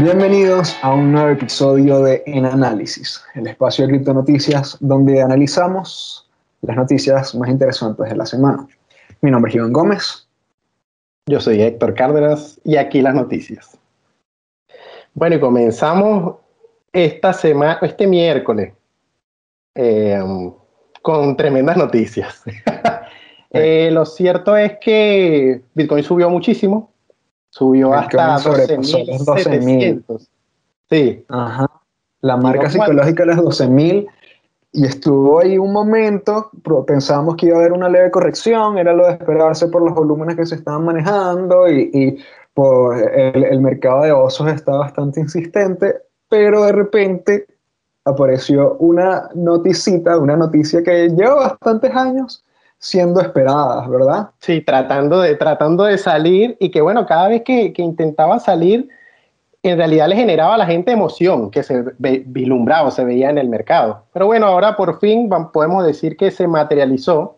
Bienvenidos a un nuevo episodio de En Análisis, el espacio de criptonoticias donde analizamos las noticias más interesantes de la semana. Mi nombre es Iván Gómez. Yo soy Héctor Cárdenas y aquí las noticias. Bueno, y comenzamos esta semana, este miércoles, eh, con tremendas noticias. Eh, lo cierto es que Bitcoin subió muchísimo, subió hasta 12.700. Sí. Ajá. La marca psicológica de las 12.000 y estuvo ahí un momento, pensábamos que iba a haber una leve corrección, era lo de esperarse por los volúmenes que se estaban manejando y, y por el, el, mercado de osos está bastante insistente, pero de repente apareció una noticita, una noticia que lleva bastantes años siendo esperadas, ¿verdad? Sí, tratando de, tratando de salir y que bueno, cada vez que, que intentaba salir, en realidad le generaba a la gente emoción que se vislumbraba, se veía en el mercado. Pero bueno, ahora por fin podemos decir que se materializó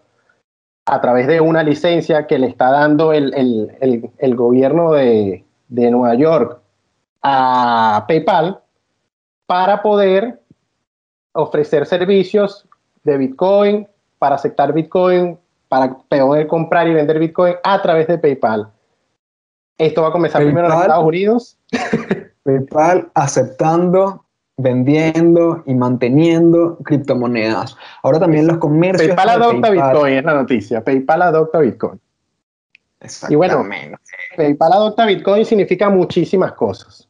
a través de una licencia que le está dando el, el, el, el gobierno de, de Nueva York a PayPal para poder ofrecer servicios de Bitcoin, para aceptar Bitcoin, para poder comprar y vender Bitcoin a través de PayPal. Esto va a comenzar primero en Estados Unidos. PayPal aceptando, vendiendo y manteniendo criptomonedas. Ahora también los comercios. PayPal adopta Bitcoin, es la noticia. PayPal adopta Bitcoin. Y bueno, PayPal adopta Bitcoin significa muchísimas cosas.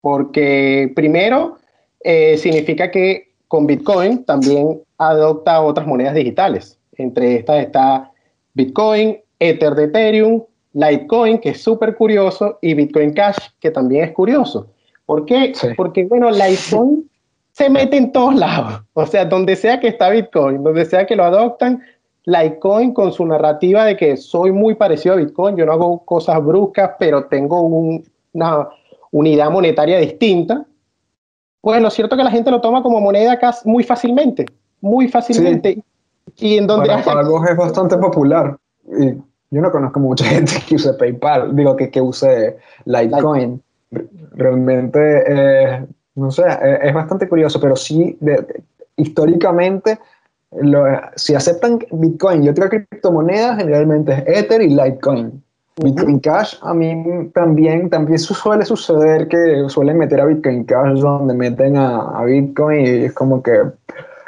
Porque primero, eh, significa que con Bitcoin también adopta otras monedas digitales. Entre estas está Bitcoin, Ether de Ethereum, Litecoin, que es súper curioso, y Bitcoin Cash, que también es curioso. ¿Por qué? Porque, bueno, Litecoin se mete en todos lados. O sea, donde sea que está Bitcoin, donde sea que lo adoptan, Litecoin con su narrativa de que soy muy parecido a Bitcoin, yo no hago cosas bruscas, pero tengo una unidad monetaria distinta. Pues lo cierto es que la gente lo toma como moneda muy fácilmente muy fácilmente. Y en donde Para pagos es bastante popular. Y yo no conozco mucha gente que use PayPal, digo que, que use Litecoin. Realmente, eh, no sé, eh, es bastante curioso, pero sí, históricamente, lo, si aceptan Bitcoin y otra criptomoneda, generalmente es Ether y Litecoin. Bitcoin Cash, a mí también, también suele suceder que suelen meter a Bitcoin Cash donde meten a, a Bitcoin y es como que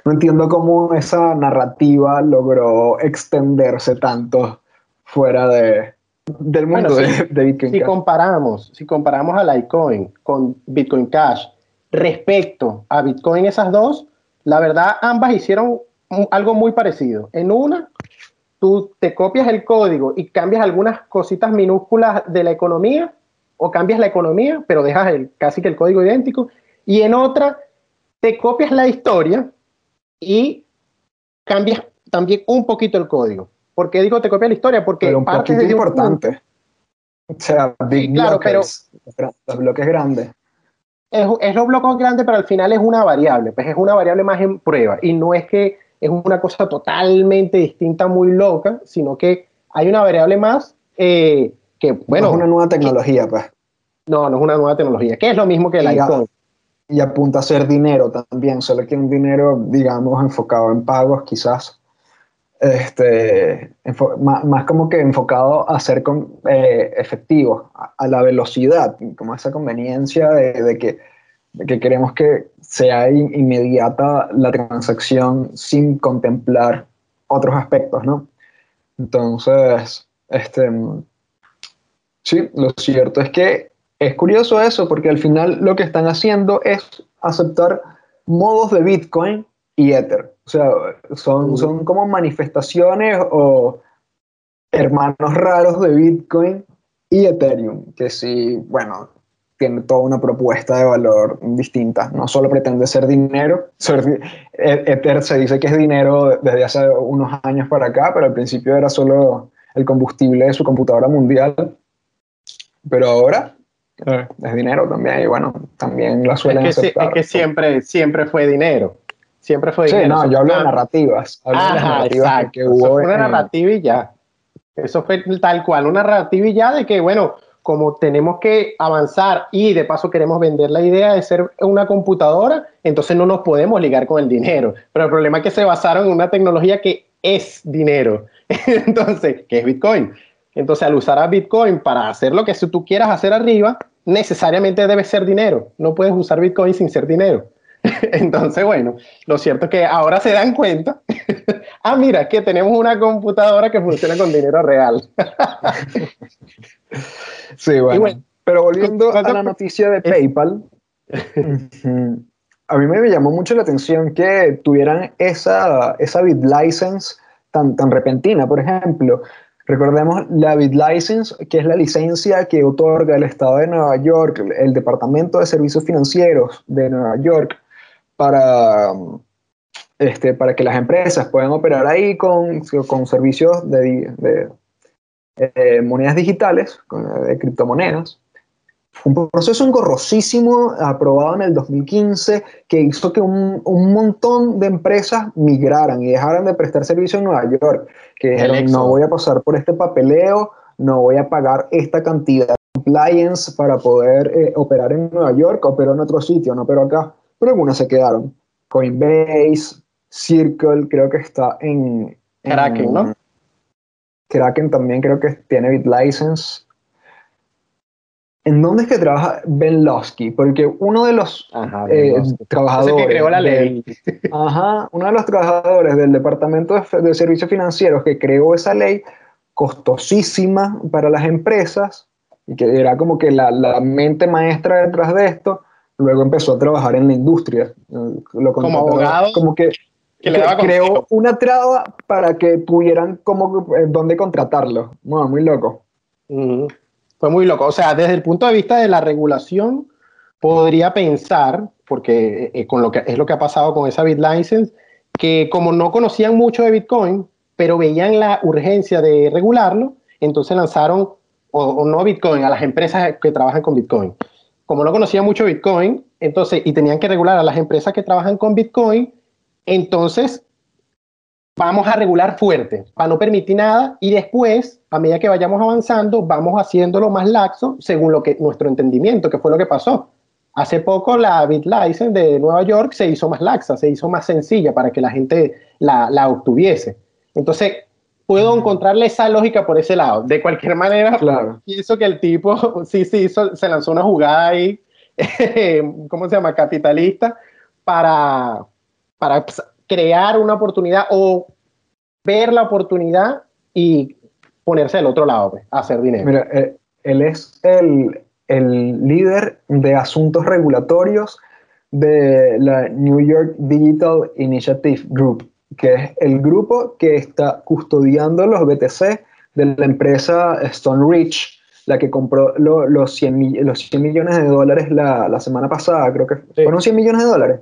no entiendo cómo esa narrativa logró extenderse tanto fuera de, del mundo de, Bitcoin si Comparamos, si comparamos a Litecoin con Bitcoin Cash respecto a Bitcoin, esas dos, la verdad ambas hicieron algo muy parecido. En una, tú te copias el código y cambias algunas cositas minúsculas de la economía, o cambias la economía, pero dejas el, casi que el código idéntico. Y en otra, te copias la historia, y cambias también un poquito el código. ¿Por qué digo te copia la historia? Porque pero un parte de importante. o sea, big claro, pero los bloques grandes. Es, es los bloques grandes, pero al final es una variable, pues es una variable más en prueba. Y no es que es una cosa totalmente distinta, muy loca, sino que hay una variable más eh, que, bueno. No es una nueva tecnología, pues. No, no es una nueva tecnología, que es lo mismo que el iPhone y apunta a ser dinero también, solo que un dinero, digamos, enfocado en pagos, quizás, este, más, como que enfocado a ser con, eh, efectivo, a, la velocidad, como esa conveniencia de, que, que, queremos que sea inmediata la transacción sin contemplar otros aspectos, ¿no? Entonces, este, sí, lo cierto es que es curioso eso porque al final lo que están haciendo es aceptar modos de Bitcoin y Ether. O sea, son, son como manifestaciones o hermanos raros de Bitcoin y Ethereum, que sí, bueno, tiene toda una propuesta de valor distinta. No solo pretende ser dinero, e-, Ether se dice que es dinero desde hace unos años para acá, pero al principio era solo el combustible de su computadora mundial. Pero ahora es dinero también, y bueno, también la suelen es que, aceptar. Es que siempre, siempre fue dinero. Siempre fue dinero. Sí, no, yo hablo de narrativas. Hablo de narrativas que hubo. Eso fue una narrativa y ya. Eso fue tal cual, una narrativa y ya de que, bueno, como tenemos que avanzar y de paso queremos vender la idea de ser una computadora, entonces no nos podemos ligar con el dinero. Pero el problema es que se basaron en una tecnología que es dinero. Entonces, ¿qué es Bitcoin? Entonces, al usar a Bitcoin para hacer lo que tú quieras hacer arriba, necesariamente debe ser dinero. No puedes usar Bitcoin sin ser dinero. Entonces, bueno, lo cierto es que ahora se dan cuenta, ah, mira, que tenemos una computadora que funciona con dinero real. sí, bueno. Pero volviendo a la noticia de PayPal, a mí me llamó mucho la atención que tuvieran esa, esa BitLicense tan, tan repentina, por ejemplo. Recordemos la BitLicense, que es la licencia que otorga el Estado de Nueva York, el Departamento de Servicios Financieros de Nueva York, para, este, para que las empresas puedan operar ahí con, con servicios de, de eh, monedas digitales, de criptomonedas. Un proceso engorrosísimo aprobado en el 2015 que hizo que un, un, montón de empresas migraran y dejaran de prestar servicio en Nueva York, que dijeron, no voy a pasar por este papeleo, no voy a pagar esta cantidad de compliance para poder eh, operar en Nueva York, opero en otro sitio, no pero acá pero algunas se quedaron. Coinbase, Circle, creo que está en... Kraken, ¿no? Kraken también creo que tiene BitLicense. ¿En dónde es que trabaja Ben Losky? Porque uno de los eh, trabajadores... Que creó la ley. ajá, uno de los trabajadores del Departamento de, Servicios Financieros que creó esa ley, costosísima para las empresas, y que era como que la, la mente maestra detrás de esto, Luego empezó a trabajar en la industria. como abogado. Como que, creó una traba para que tuvieran como eh, dónde contratarlo. muy loco. Fue muy loco. O sea, desde el punto de vista de la regulación, podría pensar, porque eh, con lo que es lo que ha pasado con esa BitLicense, que como no conocían mucho de Bitcoin, pero veían la urgencia de regularlo, entonces lanzaron, o, o no Bitcoin, a las empresas que trabajan con Bitcoin como no conocía mucho Bitcoin, entonces, y tenían que regular a las empresas que trabajan con Bitcoin, entonces vamos a regular fuerte para no permitir nada y después, a medida que vayamos avanzando, vamos haciéndolo más laxo según lo que nuestro entendimiento, que fue lo que pasó. Hace poco la BitLicense de Nueva York se hizo más laxa, se hizo más sencilla para que la gente la, la obtuviese. Entonces, puedo encontrarle esa lógica por ese lado. De cualquier manera, claro. pienso que el tipo sí, sí, se lanzó una jugada ahí, ¿cómo se llama? Capitalista, para, para crear una oportunidad o ver la oportunidad y ponerse del otro lado, pues, hacer dinero. Mira, eh, él es el, el líder de asuntos regulatorios de la New York Digital Initiative Group que es el grupo que está custodiando los BTC de la empresa Stone Ridge, la que compró los, 100, los 100 millones de dólares la, la semana pasada, creo que fueron 100 millones de dólares.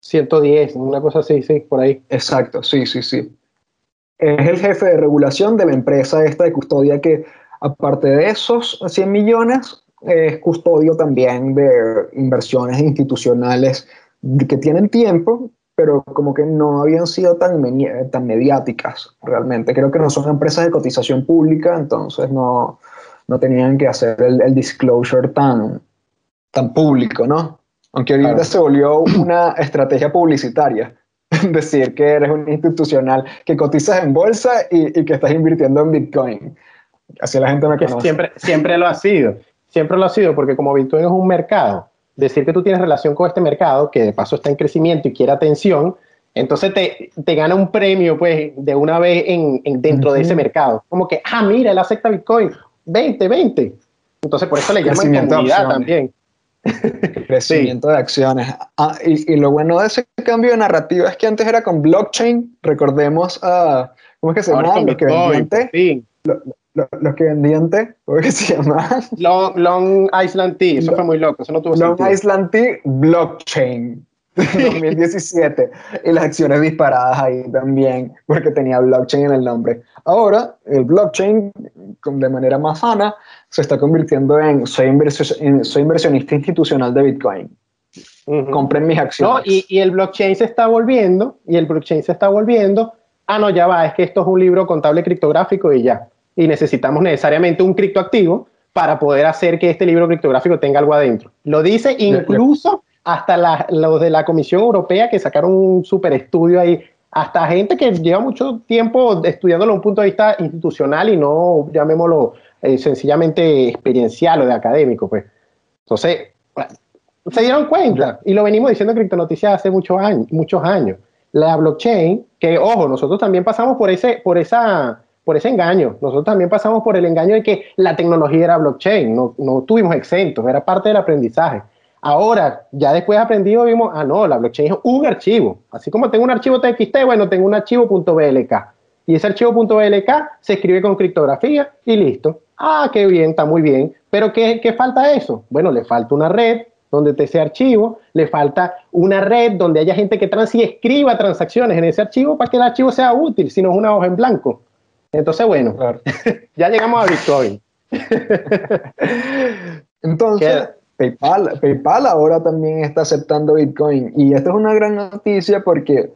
110, una cosa así, sí, por ahí. Exacto, sí, sí, sí. Es el jefe de regulación de la empresa esta de custodia que, aparte de esos 100 millones, es custodio también de inversiones institucionales que tienen tiempo pero como que no habían sido tan, tan mediáticas realmente. Creo que no son empresas de cotización pública, entonces no, no tenían que hacer el, disclosure tan, tan público, ¿no? Aunque ahorita se volvió una estrategia publicitaria. Decir que eres un institucional que cotizas en bolsa y, y que estás invirtiendo en Bitcoin. Así la gente me conoce. Siempre, siempre lo ha sido. Siempre lo ha sido porque como Bitcoin es un mercado decir que tú tienes relación con este mercado, que de paso está en crecimiento y quiere atención, entonces te, te gana un premio, pues, de una vez en, dentro de ese mercado. Como que, ah, mira, él acepta Bitcoin, 20, 20. Entonces, por eso le llaman comunidad también. Crecimiento de acciones. Ah, y, lo bueno de ese cambio de narrativa es que antes era con blockchain. Recordemos a. ¿Cómo es que se llama? Lo que los que vendían té, ¿cómo que se llama? Long, Long Island Tea, eso fue muy loco, eso no tuvo Long Island Tea Blockchain 2017 y las acciones disparadas ahí también porque tenía blockchain en el nombre. Ahora el blockchain de manera más sana se está convirtiendo en soy, soy inversionista institucional de Bitcoin. Compren mis acciones. No, y, y el blockchain se está volviendo y el blockchain se está volviendo. Ah, no, ya va, es que esto es un libro contable criptográfico y ya y necesitamos necesariamente un criptoactivo para poder hacer que este libro criptográfico tenga algo adentro. Lo dice incluso hasta los de la Comisión Europea que sacaron un super estudio ahí, hasta gente que lleva mucho tiempo estudiándolo desde un punto de vista institucional y no, llamémoslo, eh, sencillamente experiencial o de académico, pues. Entonces, se dieron cuenta y lo venimos diciendo en Criptonoticias hace muchos años, muchos años. La blockchain, que ojo, nosotros también pasamos por ese, por esa, por ese engaño. Nosotros también pasamos por el engaño de que la tecnología era blockchain, no, no tuvimos exentos, era parte del aprendizaje. Ahora, ya después aprendido, vimos, ah, no, la blockchain es un archivo. Así como tengo un archivo TXT, bueno, tengo un archivo .blk. Y ese archivo .blk se escribe con criptografía y listo. Ah, qué bien, está muy bien. Pero ¿qué, qué falta eso? Bueno, le falta una red donde te ese archivo, le falta una red donde haya gente que trans y escriba transacciones en ese archivo para que el archivo sea útil, si no es una hoja en blanco. Entonces, bueno, ya llegamos a Bitcoin. Entonces, PayPal, PayPal ahora también está aceptando Bitcoin. Y esto es una gran noticia porque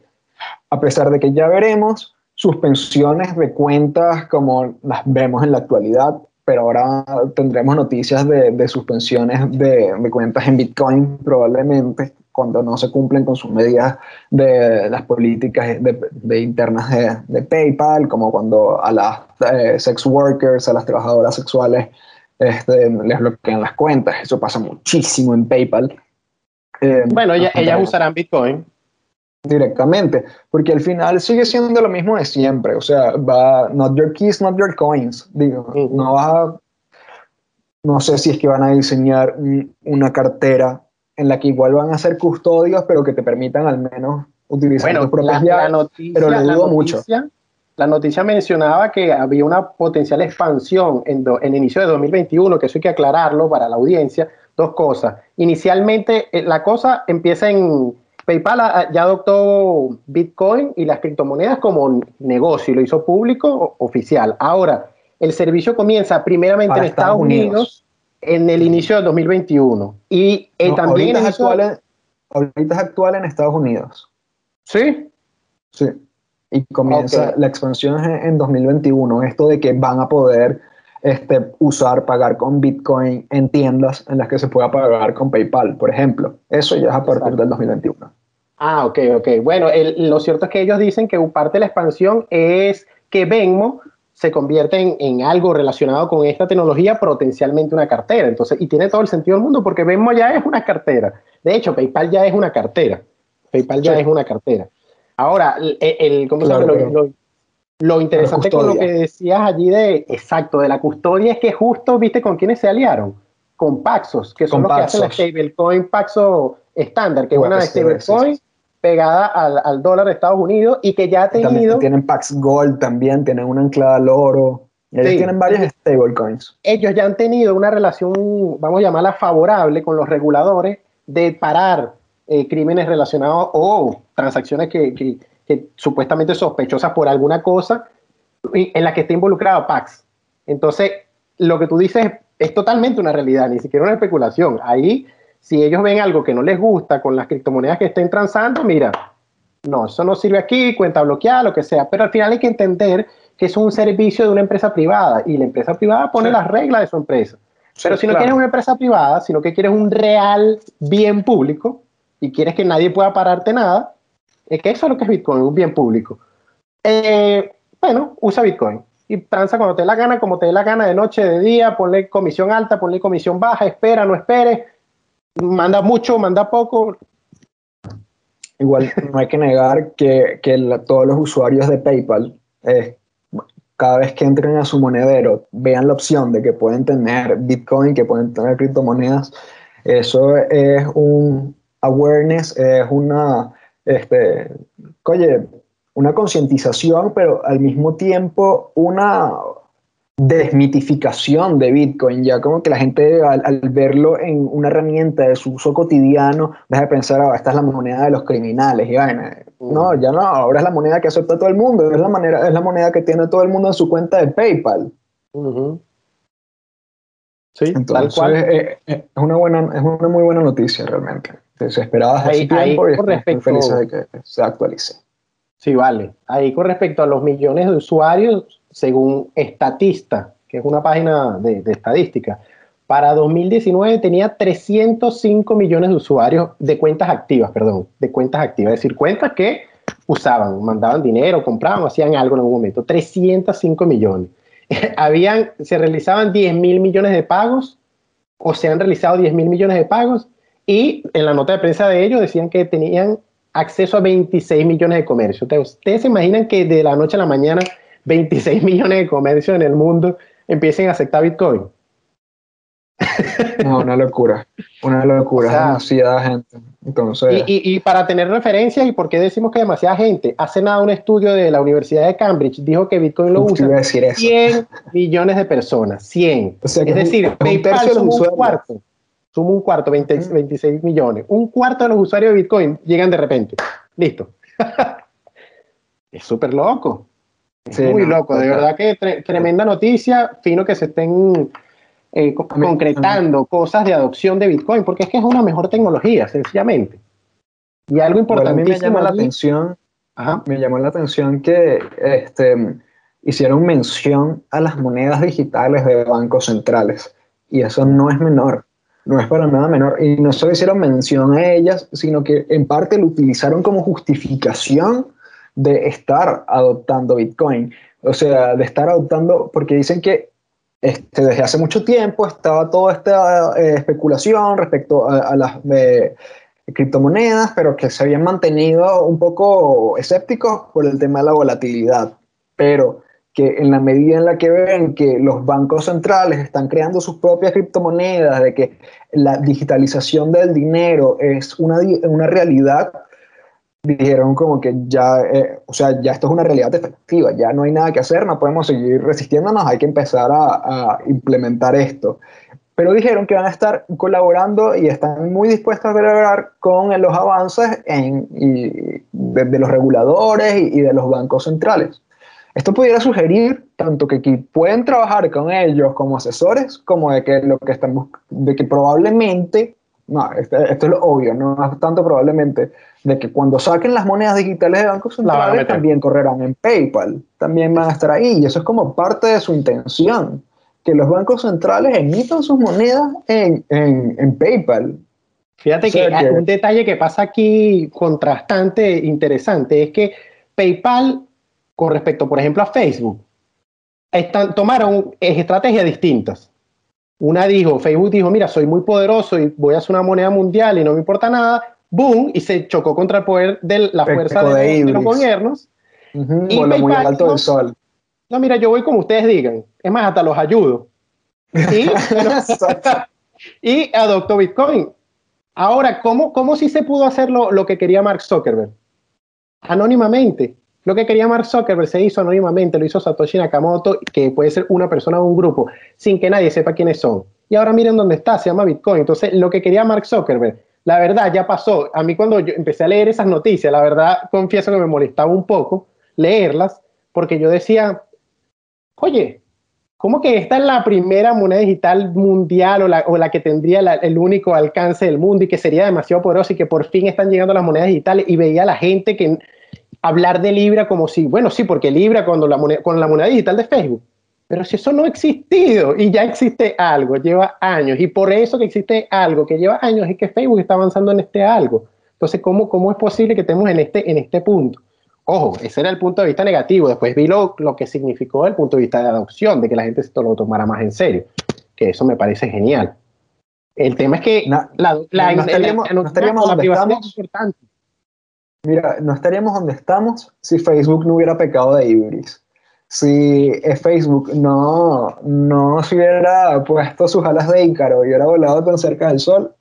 a pesar de que ya veremos suspensiones de cuentas como las vemos en la actualidad, pero ahora tendremos noticias de, suspensiones de, cuentas en Bitcoin probablemente cuando no se cumplen con sus medidas de las políticas de, internas de, PayPal, como cuando a las eh, sex workers, a las trabajadoras sexuales este, les bloquean las cuentas. Eso pasa muchísimo en PayPal. Eh, bueno, ellas usarán Bitcoin. Directamente, porque al final sigue siendo lo mismo de siempre. O sea, va, not your keys, not your coins. Digo, no va no sé si es que van a diseñar una cartera en la que igual van a ser custodios, pero que te permitan al menos utilizar bueno, tus propias pero le dudo mucho la noticia mencionaba que había una potencial expansión en, el inicio de 2021, que eso hay que aclararlo para la audiencia. Dos cosas. Inicialmente, eh, la cosa empieza en PayPal, ah, ya adoptó Bitcoin y las criptomonedas como negocio y lo hizo público oficial. Ahora, el servicio comienza primeramente en Estados, Unidos, en el inicio de 2021 y eh, también ahorita, es actual ahorita es actual en Estados Unidos. ¿Sí? Sí y comienza la expansión en 2021. Esto de que van a poder este, usar, pagar con Bitcoin en tiendas en las que se pueda pagar con PayPal, por ejemplo. Eso ya es a partir del 2021. Ah, ok, ok. Bueno, lo cierto es que ellos dicen que parte de la expansión es que Venmo se convierte en, en, algo relacionado con esta tecnología, potencialmente una cartera. Entonces, y tiene todo el sentido del mundo porque Venmo ya es una cartera. De hecho, PayPal ya es una cartera. PayPal ya es una cartera. Ahora, el, Lo, interesante con lo que decías allí de, exacto, de la custodia es que justo, viste, con quiénes se aliaron, con Paxos, que son los que hacen la stablecoin Paxo estándar, que es una stablecoin pegada al, dólar de Estados Unidos y que ya ha tenido... tienen Pax Gold también, tienen una anclada al oro. Ellos tienen varias stablecoins. Ellos ya han tenido una relación, vamos a llamarla favorable con los reguladores de parar eh, crímenes relacionados o transacciones que, supuestamente sospechosas por alguna cosa en la que esté involucrado Pax. Entonces, lo que tú dices es totalmente una realidad, ni siquiera una especulación. Ahí, si ellos ven algo que no les gusta con las criptomonedas que estén transando, mira, no, eso no sirve aquí, cuenta bloqueada, lo que sea. Pero al final hay que entender que es un servicio de una empresa privada y la empresa privada pone las reglas de su empresa. Pero si no quieres una empresa privada, sino que quieres un real bien público, y quieres que nadie pueda pararte nada, es que eso es lo que es Bitcoin, un bien público. Eh, bueno, usa Bitcoin y transa cuando te dé la gana, como te dé la gana de noche, de día, ponle comisión alta, ponle comisión baja, espera, no espere, manda mucho, manda poco. Igual no hay que negar que, que todos los usuarios de PayPal, eh, cada vez que entren a su monedero, vean la opción de que pueden tener Bitcoin, que pueden tener criptomonedas. Eso es un, awareness es una, este, oye, una concientización, pero al mismo tiempo una desmitificación de Bitcoin, ya como que la gente al, verlo en una herramienta de su uso cotidiano, deja de pensar, ah, esta es la moneda de los criminales, y mm. no, ya no, ahora es la moneda que acepta todo el mundo, es la, manera, es la moneda que tiene todo el mundo en su cuenta de PayPal. Sí, tal cual. Es, es, una buena, es una muy buena noticia realmente hace tiempo y estoy feliz de que se actualice. Sí, vale. Ahí con respecto a los millones de usuarios, según Estatista, que es una página de, de estadística, para 2019 tenía 305 millones de usuarios de cuentas activas, perdón, de cuentas activas, es decir, cuentas que usaban, mandaban dinero, compraban, hacían algo en algún momento. 305 millones. Habían, se realizaban 10 mil millones de pagos o se han realizado 10 mil millones de pagos y en la nota de prensa de ellos decían que tenían acceso a 26 millones de comercios. ¿Ustedes se imaginan que de la noche a la mañana 26 millones de comercios en el mundo empiecen a aceptar Bitcoin? No, una locura, una locura, demasiada gente. Entonces... Y, para tener referencias, ¿y por qué decimos que demasiada gente? Hace nada un estudio de la Universidad de Cambridge dijo que Bitcoin lo usa 100 millones de personas, 100. es decir, suma un cuarto, un cuarto, 26 millones. Un cuarto de los usuarios de Bitcoin llegan de repente. Listo. es súper loco. Es muy loco, de verdad que tremenda noticia, fino que se estén eh, concretando cosas de adopción de Bitcoin, porque es que es una mejor tecnología, sencillamente. Y algo importante. a mí me llama la atención, me llamó la atención que este, hicieron mención a las monedas digitales de bancos centrales. Y eso no es menor, no es para nada menor. Y no solo hicieron mención a ellas, sino que en parte lo utilizaron como justificación de estar adoptando Bitcoin. O sea, de estar adoptando, porque dicen que este, desde hace mucho tiempo estaba toda esta eh, especulación respecto a, las eh, criptomonedas, pero que se habían mantenido un poco escépticos por el tema de la volatilidad. Pero que en la medida en la que ven que los bancos centrales están creando sus propias criptomonedas, de que la digitalización del dinero es una, una realidad, dijeron como que ya, eh, o sea, ya esto es una realidad efectiva, ya no hay nada que hacer, no podemos seguir resistiéndonos, hay que empezar a, implementar esto. Pero dijeron que van a estar colaborando y están muy dispuestos a colaborar con los avances en, de, los reguladores y, de los bancos centrales. Esto pudiera sugerir tanto que pueden trabajar con ellos como asesores, como de que lo que estamos, de que probablemente no, esto, es lo obvio, no tanto probablemente de que cuando saquen las monedas digitales de bancos centrales también correrán en PayPal, también van a estar ahí y eso es como parte de su intención, que los bancos centrales emitan sus monedas en, en, PayPal. Fíjate que, un detalle que pasa aquí contrastante, interesante, es que PayPal, con respecto, por ejemplo, a Facebook, están, tomaron estrategias distintas. Una dijo, Facebook dijo, mira, soy muy poderoso y voy a hacer una moneda mundial y no me importa nada, boom, y se chocó contra el poder de la fuerza de, los gobiernos. y muy alto del sol. No, mira, yo voy como ustedes digan. Es más, hasta los ayudo. Y, y adoptó Bitcoin. Ahora, ¿cómo, cómo si se pudo hacer lo, lo que quería Mark Zuckerberg? Anónimamente. Lo que quería Mark Zuckerberg se hizo anónimamente, lo hizo Satoshi Nakamoto, que puede ser una persona o un grupo, sin que nadie sepa quiénes son. Y ahora miren dónde está, se llama Bitcoin. Entonces, lo que quería Mark Zuckerberg, la verdad ya pasó. A mí cuando yo empecé a leer esas noticias, la verdad confieso que me molestaba un poco leerlas, porque yo decía, oye, ¿cómo que esta es la primera moneda digital mundial o la, que tendría el único alcance del mundo y que sería demasiado poderosa y que por fin están llegando las monedas digitales? Y veía a la gente que hablar de Libra como si, bueno, sí, porque Libra cuando la moneda, con la moneda digital de Facebook. Pero si eso no ha existido y ya existe algo, lleva años, y por eso que existe algo que lleva años es que Facebook está avanzando en este algo. Entonces, ¿cómo, cómo es posible que estemos en este, en este punto? Ojo, ese era el punto de vista negativo. Después vi lo, lo que significó el punto de vista de adopción, de que la gente se lo tomara más en serio, que eso me parece genial. El tema es que la, la, no estaríamos, no estaríamos la privacidad es importante. Mira, no estaríamos donde estamos si Facebook no hubiera pecado de ibris. Si Facebook no, no hubiera puesto sus alas de Ícaro y hubiera volado tan cerca del sol,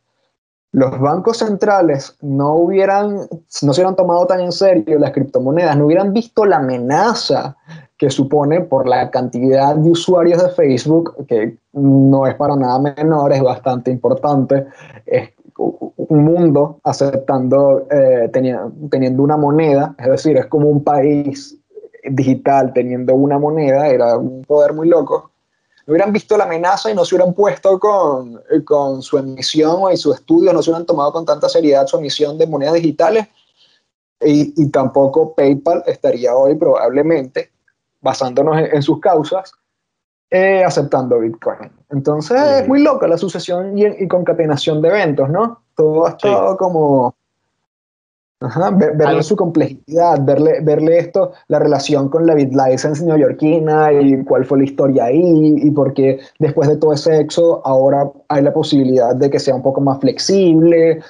los bancos centrales no hubieran, no se hubieran tomado tan en serio las criptomonedas, no hubieran visto la amenaza que supone por la cantidad de usuarios de Facebook, que no es para nada menor, es bastante importante, un mundo aceptando, eh, teniendo, una moneda, es decir, es como un país digital teniendo una moneda, era un poder muy loco. No hubieran visto la amenaza y no se hubieran puesto con, con su emisión y su estudio, no se hubieran tomado con tanta seriedad su emisión de monedas digitales y, y tampoco PayPal estaría hoy probablemente, basándonos en sus causas, eh, aceptando Bitcoin. Entonces es muy loca la sucesión y, concatenación de eventos, ¿no? Todo ha estado como Ajá, verle su complejidad, verle, verle esto, la relación con la BitLicense neoyorquina y cuál fue la historia ahí y por qué después de todo ese éxodo ahora hay la posibilidad de que sea un poco más flexible,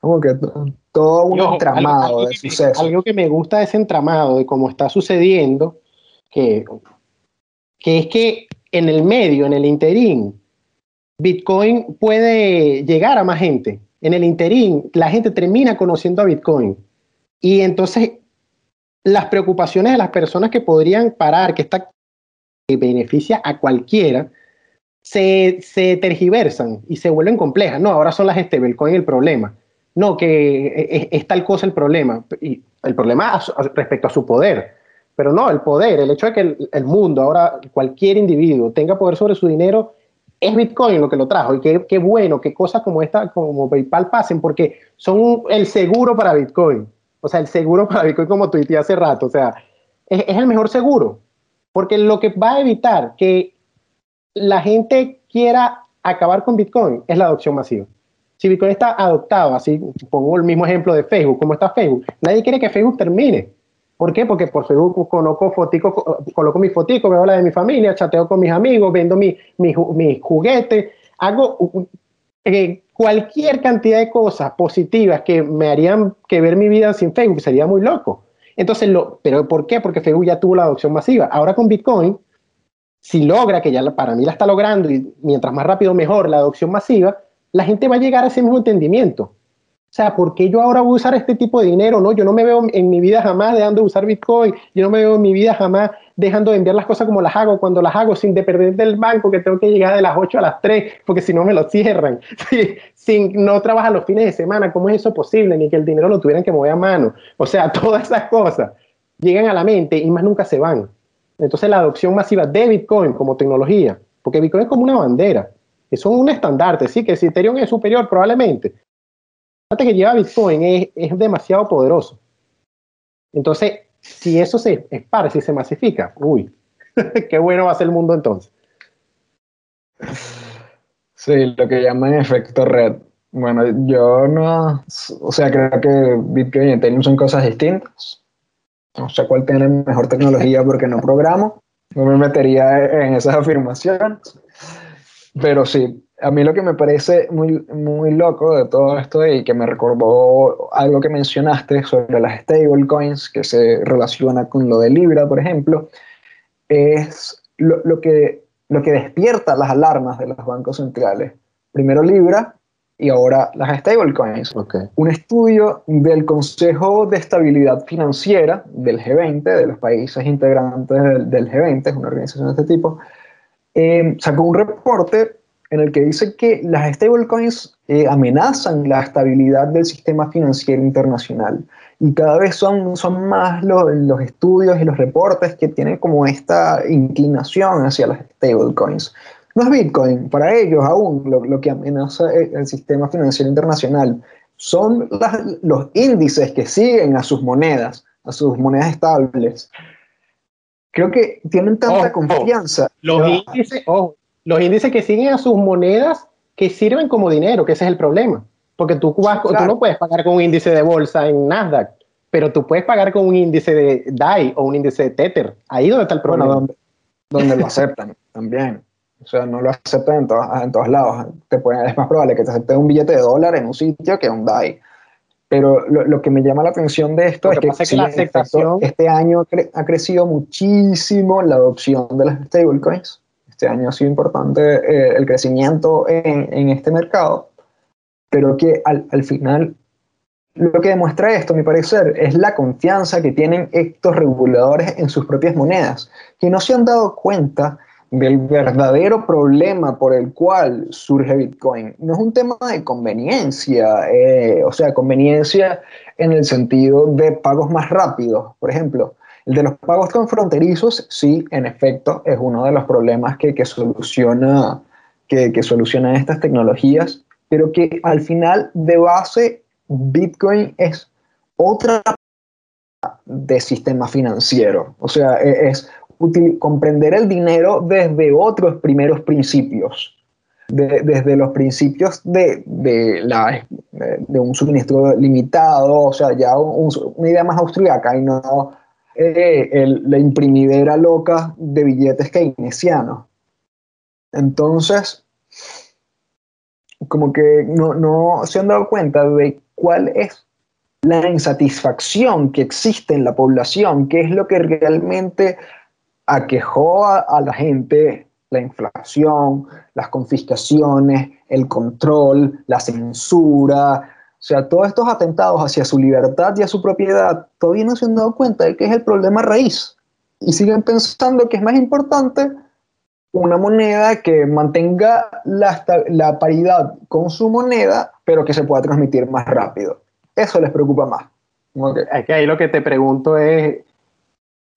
como que todo un entramado de sucesos. Algo que me gusta de ese entramado, de cómo está sucediendo, que, que es que en el medio, en el interín, Bitcoin puede llegar a más gente en el interín, la gente termina conociendo a Bitcoin. Y entonces, las preocupaciones de las personas que podrían parar, que está que beneficia a cualquiera, se, se, tergiversan y se vuelven complejas. No, ahora son las stablecoin el problema. No, que es, tal cosa el problema. Y el problema respecto a su poder. Pero no, el poder, el hecho de que el, mundo, ahora cualquier individuo tenga poder sobre su dinero, es Bitcoin lo que lo trajo y qué, qué, bueno que cosas como esta, como PayPal pasen porque son el seguro para Bitcoin. O sea, el seguro para Bitcoin como tuiteé hace rato. O sea, es, es, el mejor seguro porque lo que va a evitar que la gente quiera acabar con Bitcoin es la adopción masiva. Si Bitcoin está adoptado, así pongo el mismo ejemplo de Facebook, ¿cómo está Facebook? Nadie quiere que Facebook termine. ¿Por qué? Porque por Facebook coloco, fotico, coloco mi fotico, veo la de mi familia, chateo con mis amigos, vendo mis mi, juguetes, hago eh, cualquier cantidad de cosas positivas que me harían que ver mi vida sin Facebook, sería muy loco. Entonces, lo, ¿pero por qué? Porque Facebook ya tuvo la adopción masiva. Ahora con Bitcoin, si logra, que ya para mí la está logrando, y mientras más rápido mejor la adopción masiva, la gente va a llegar a ese mismo entendimiento. O sea, ¿por qué yo ahora voy a usar este tipo de dinero? No, yo no me veo en mi vida jamás dejando de usar Bitcoin. Yo no me veo en mi vida jamás dejando de enviar las cosas como las hago, cuando las hago sin depender del banco, que tengo que llegar de las 8 a las 3, porque si no me lo cierran. sin no trabajar los fines de semana, ¿cómo es eso posible? Ni que el dinero lo tuvieran que mover a mano. O sea, todas esas cosas llegan a la mente y más nunca se van. Entonces la adopción masiva de Bitcoin como tecnología, porque Bitcoin es como una bandera, es un estandarte, sí, que si Ethereum es superior probablemente, que lleva Bitcoin es, es demasiado poderoso. Entonces, si eso se esparce y se masifica, uy, qué bueno va a ser el mundo entonces. Sí, lo que llaman efecto red. Bueno, yo no, o sea, creo que Bitcoin y Ethereum son cosas distintas. No sé cuál tiene mejor tecnología porque no programo. No me metería en esas afirmaciones. Pero sí, a mí lo que me parece muy, muy loco de todo esto y que me recordó algo que mencionaste sobre las stablecoins que se relaciona con lo de Libra, por ejemplo, es lo, que, lo que despierta las alarmas de los bancos centrales. Primero Libra y ahora las stablecoins. Un estudio del Consejo de Estabilidad Financiera del G20, de los países integrantes del, G20, es una organización de este tipo, eh, sacó un reporte en el que dice que las stablecoins eh, amenazan la estabilidad del sistema financiero internacional. Y cada vez son, son más los, los estudios y los reportes que tienen como esta inclinación hacia las stablecoins. No es Bitcoin, para ellos aún lo, lo que amenaza el, sistema financiero internacional son los índices que siguen a sus monedas, a sus monedas estables. Creo que tienen tanta confianza. Los índices, ojo, los índices que siguen a sus monedas que sirven como dinero, que ese es el problema. Porque tú, vas, tú no puedes pagar con un índice de bolsa en Nasdaq, pero tú puedes pagar con un índice de DAI o un índice de Tether. Ahí donde está el problema. donde, donde lo aceptan también. O sea, no lo aceptan en, en todos lados. Te pueden, es más probable que te acepten un billete de dólar en un sitio que un DAI. Pero lo, lo, que me llama la atención de esto es que, que la aceptación... este año ha crecido muchísimo la adopción de las stablecoins este año ha sido importante eh, el crecimiento en, en, este mercado, pero que al, al, final lo que demuestra esto, a mi parecer, es la confianza que tienen estos reguladores en sus propias monedas, que no se han dado cuenta del verdadero problema por el cual surge Bitcoin. No es un tema de conveniencia, eh, o sea, conveniencia en el sentido de pagos más rápidos, por ejemplo. El de los pagos transfronterizos, sí, en efecto, es uno de los problemas que, que soluciona, que, que soluciona estas tecnologías, pero que al final de base Bitcoin es otra de sistema financiero. O sea, e, es comprender el dinero desde otros primeros principios, desde los principios de, la, de, un suministro limitado, o sea, ya una idea más austríaca y no eh, la imprimidera loca de billetes keynesianos. Entonces, como que no, no se han dado cuenta de cuál es la insatisfacción que existe en la población, qué es lo que realmente aquejó a, la gente, la inflación, las confiscaciones, el control, la censura, o sea, todos estos atentados hacia su libertad y a su propiedad, todavía no se han dado cuenta de que es el problema raíz. Y siguen pensando que es más importante una moneda que mantenga la, la paridad con su moneda, pero que se pueda transmitir más rápido. Eso les preocupa más. Es que ahí lo que te pregunto es,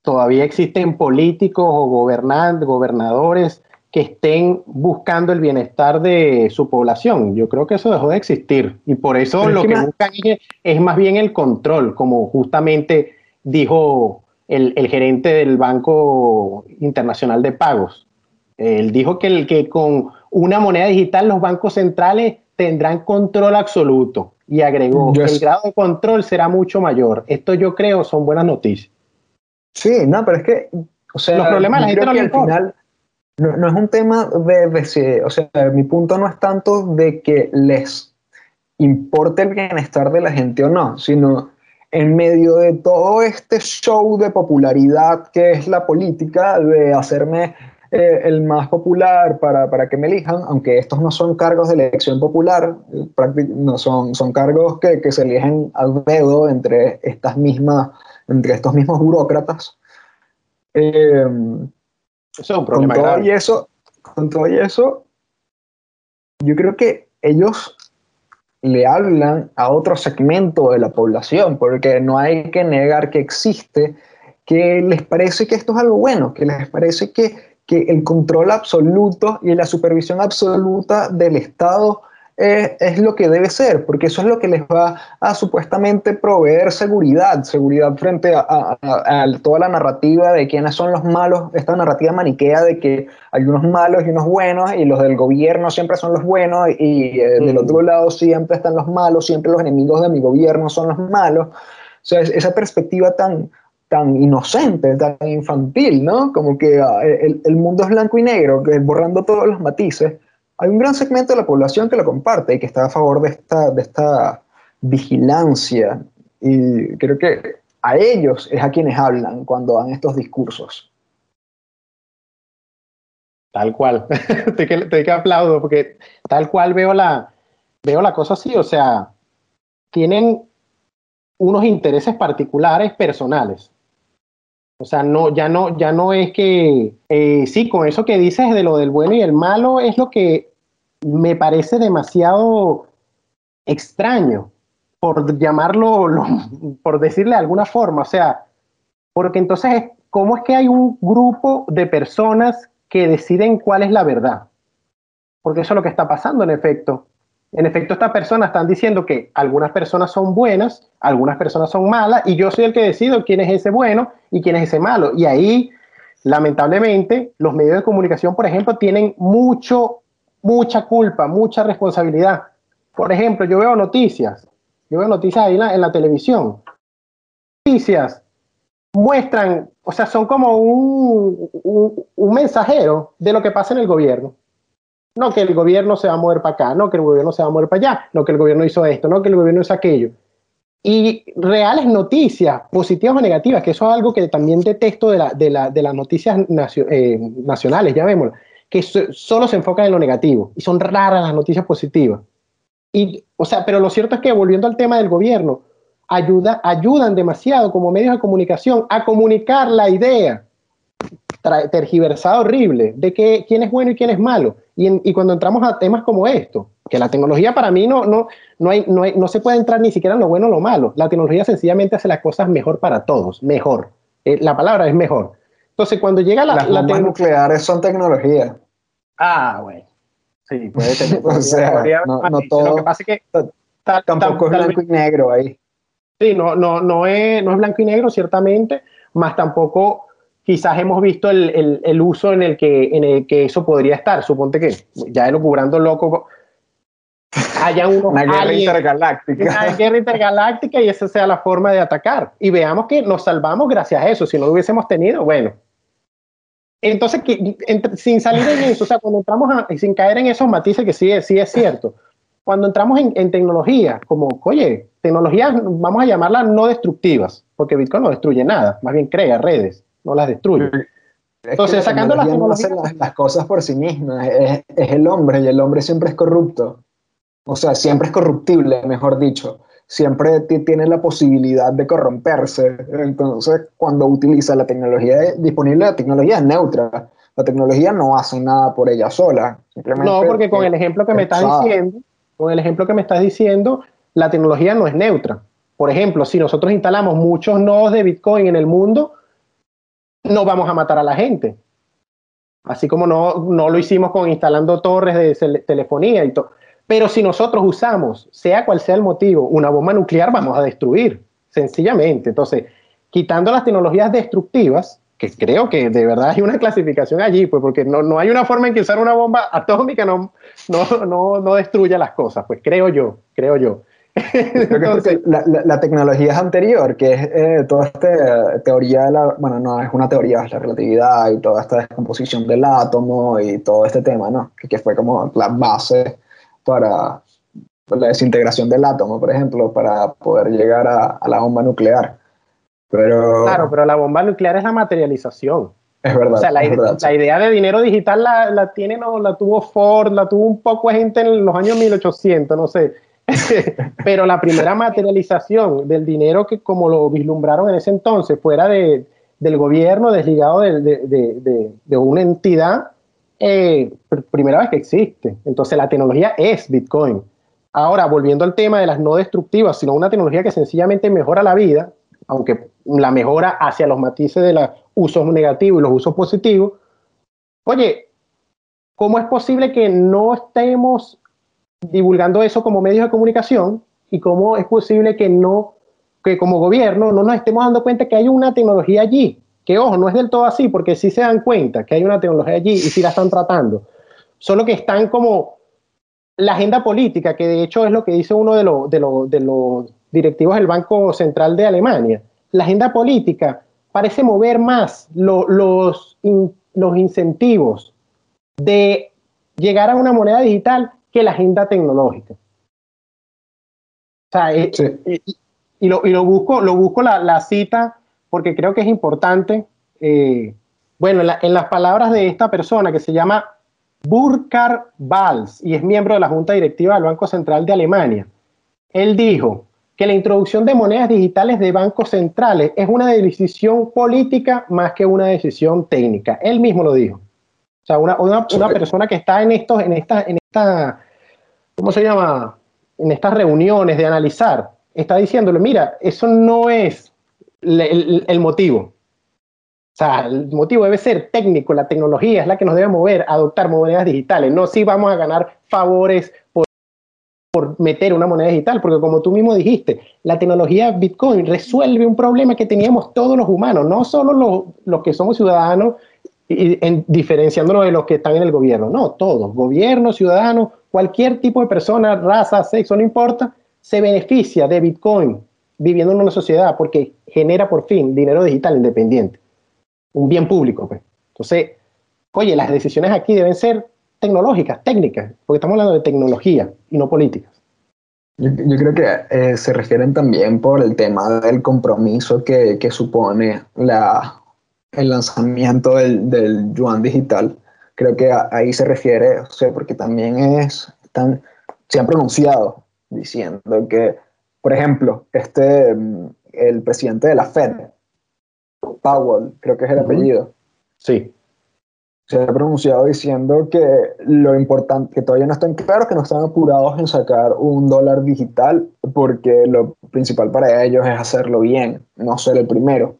¿todavía existen políticos o gobernantes, gobernadores que estén buscando el bienestar de su población? Yo creo que eso dejó de existir y por eso lo que, buscan es, más bien el control, como justamente dijo el, el, gerente del Banco Internacional de Pagos. Él dijo que, el, que con una moneda digital los bancos centrales tendrán control absoluto y agregó, que el grado de control será mucho mayor. Esto yo creo son buenas noticias. Sí, no, pero es que, o sea, los problemas la gente no al final no, es un tema de, de, o sea, mi punto no es tanto de que les importe el bienestar de la gente o no, sino en medio de todo este show de popularidad que es la política, de hacerme eh, el más popular para, para, que me elijan, aunque estos no son cargos de elección popular, no son, son cargos que, que se eligen al dedo entre, estas mismas, entre estos mismos burócratas. Eh, eso es un problema con todo Y eso, con todo y eso, yo creo que ellos le hablan a otro segmento de la población, porque no hay que negar que existe, que les parece que esto es algo bueno, que les parece que, que el control absoluto y la supervisión absoluta del Estado es, lo que debe ser, porque eso es lo que les va a supuestamente proveer seguridad, seguridad frente a, toda la narrativa de quiénes son los malos, esta narrativa maniquea de que hay unos malos y unos buenos y los del gobierno siempre son los buenos y eh, del otro lado siempre están los malos, siempre los enemigos de mi gobierno son los malos. O sea, esa perspectiva tan, tan inocente, tan infantil, ¿no? Como que ah, el, mundo es blanco y negro, que borrando todos los matices. Hay un gran segmento de la población que lo comparte y que está a favor de esta, de esta vigilancia. Y creo que a ellos es a quienes hablan cuando dan estos discursos. Tal cual. te, que, te aplaudo porque tal cual veo la, veo la cosa así. O sea, tienen unos intereses particulares personales. O sea, no, ya no, ya no es que, eh, sí, con eso que dices de lo del bueno y el malo es lo que me parece demasiado extraño, por llamarlo, por decirle de alguna forma. O sea, porque entonces, ¿cómo es que hay un grupo de personas que deciden cuál es la verdad? Porque eso es lo que está pasando en efecto. En efecto, estas personas están diciendo que algunas personas son buenas, algunas personas son malas, y yo soy el que decido quién es ese bueno y quién es ese malo. Y ahí, lamentablemente, los medios de comunicación, por ejemplo, tienen mucho, mucha culpa, mucha responsabilidad. Por ejemplo, yo veo noticias, yo veo noticias ahí en la, televisión. Noticias muestran, o sea, son como un, un mensajero de lo que pasa en el gobierno. No que el gobierno se va a mover para acá, no que el gobierno se va a mover para allá, no que el gobierno hizo esto, no que el gobierno hizo aquello. Y reales noticias, positivas o negativas, que eso es algo que también detesto de, la, de, la, de las noticias eh, nacionales, ya vemos, que solo se enfocan en lo negativo y son raras las noticias positivas. Y, o sea, pero lo cierto es que volviendo al tema del gobierno, ayuda, ayudan demasiado como medios de comunicación a comunicar la idea tergiversada horrible de que, quién es bueno y quién es malo. Y, cuando entramos a temas como esto, que la tecnología para mí no, no, no, hay, no, no se puede entrar ni siquiera en lo bueno o lo malo. La tecnología sencillamente hace las cosas mejor para todos, mejor. Eh, la palabra es mejor. Entonces, cuando llega la, las bombas nucleares son tecnología. Ah, bueno. Sí, puede tener. o sea, no, no todo. Lo que pasa es que tampoco es blanco y negro ahí. Sí, no, no, no, es, no es blanco y negro, ciertamente, más tampoco quizás hemos visto el, el, uso en el, que, en el que eso podría estar. Suponte que ya elucubrando loco haya una guerra intergaláctica. Una guerra intergaláctica y esa sea la forma de atacar. Y veamos que nos salvamos gracias a eso. Si no lo hubiésemos tenido, bueno. Entonces, sin salir en eso, o sea, cuando entramos a, sin caer en esos matices que sí, sí es cierto, cuando entramos en, en tecnología, como, oye, tecnologías, vamos a llamarlas no destructivas, porque Bitcoin no destruye nada, más bien crea redes, no las destruye. Entonces, sacando las cosas por sí mismas, es, es el hombre y el hombre siempre es corrupto. O sea, siempre es corruptible, mejor dicho. Siempre tiene la posibilidad de corromperse. Entonces, cuando utiliza la tecnología disponible, la tecnología es neutra. La tecnología no hace nada por ella sola. no, porque con el ejemplo que me estás diciendo, con el ejemplo que me estás diciendo, la tecnología no es neutra. Por ejemplo, si nosotros instalamos muchos nodos de Bitcoin en el mundo, no vamos a matar a la gente. Así como no, no lo hicimos con instalando torres de telefonía y todo. Pero si nosotros usamos, sea cual sea el motivo, una bomba nuclear, vamos a destruir, sencillamente. Entonces, quitando las tecnologías destructivas, que creo que de verdad hay una clasificación allí, pues porque no, no hay una forma en que usar una bomba atómica no, no, no, no destruya las cosas, pues creo yo, creo yo. Entonces, la, la, tecnología es anterior, que es eh, toda esta teoría, de la, bueno, no es una teoría, es la relatividad y toda esta descomposición del átomo y todo este tema, ¿no? Que, que fue como la base para la desintegración del átomo, por ejemplo, para poder llegar a, la bomba nuclear. Pero, claro, pero la bomba nuclear es la materialización. Es verdad. O sea, la, la idea de dinero digital la, la, tiene, no, la tuvo Ford, la tuvo un poco gente en los años 1800, no sé. pero la primera materialización del dinero que como lo vislumbraron en ese entonces, fuera de, del gobierno, desligado de, de, de una entidad, eh, primera vez que existe. Entonces la tecnología es Bitcoin. Ahora, volviendo al tema de las no destructivas, sino una tecnología que sencillamente mejora la vida, aunque la mejora hacia los matices de los usos negativos y los usos positivos. Oye, ¿cómo es posible que no estemos divulgando eso como medios de comunicación? ¿Y cómo es posible que no, que como gobierno no nos estemos dando cuenta que hay una tecnología allí que ojo, no es del todo así, porque sí se dan cuenta que hay una tecnología allí y sí la están tratando. Solo que están como la agenda política, que de hecho es lo que dice uno de, los, de, de los directivos del Banco Central de Alemania. La agenda política parece mover más los, los incentivos de llegar a una moneda digital que la agenda tecnológica. O sea, eh, y, lo, y, lo, busco, lo busco la, la cita porque creo que es importante, eh, bueno, en, las palabras de esta persona que se llama Burkhard Valls y es miembro de la Junta Directiva del Banco Central de Alemania, él dijo que la introducción de monedas digitales de bancos centrales es una decisión política más que una decisión técnica. Él mismo lo dijo. O sea, una, una, una persona que está en estos, en esta, en esta, ¿cómo se llama? En estas reuniones de analizar, está diciéndole, mira, eso no es el, motivo. O sea, el motivo debe ser técnico, la tecnología es la que nos debe mover adoptar monedas digitales, no si vamos a ganar favores por, por meter una moneda digital, porque como tú mismo dijiste, la tecnología Bitcoin resuelve un problema que teníamos todos los humanos, no solo los, los que somos ciudadanos, y, en, diferenciándonos de los que están en el gobierno, no, todos, gobierno, ciudadanos, cualquier tipo de persona, raza, sexo, no importa, se beneficia de Bitcoin viviendo en una sociedad porque genera por fin dinero digital independiente, un bien público. Pues. Entonces, oye, las decisiones aquí deben ser tecnológicas, técnicas, porque estamos hablando de tecnología y no políticas. Yo, creo que eh, se refieren también por el tema del compromiso que, supone el lanzamiento del, del, yuan digital. Creo que ahí se refiere, o sea, porque también es, están, se han pronunciado diciendo que por ejemplo, este, mm, el presidente de la Fed, Powell, creo que es el apellido. Sí. Se ha pronunciado diciendo que lo importante, que todavía no están claros, que no están apurados en sacar un dólar digital, porque lo principal para ellos es hacerlo bien, no ser el primero.